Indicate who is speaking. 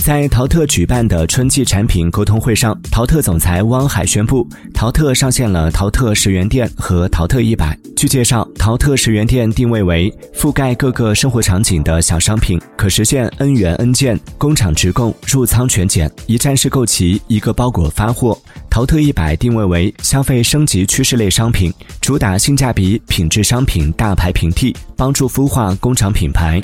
Speaker 1: 在淘特举办的春季产品沟通会上淘特总裁汪海宣布淘特上线了淘特十元店和淘特一百。据介绍淘特十元店定位为覆盖各个生活场景的小商品可实现 n 元 n 件工厂直供入仓全检一站式购齐一个包裹发货。淘特一百定位为消费升级趋势类商品主打性价比品质商品大牌平替帮助孵化工厂品牌。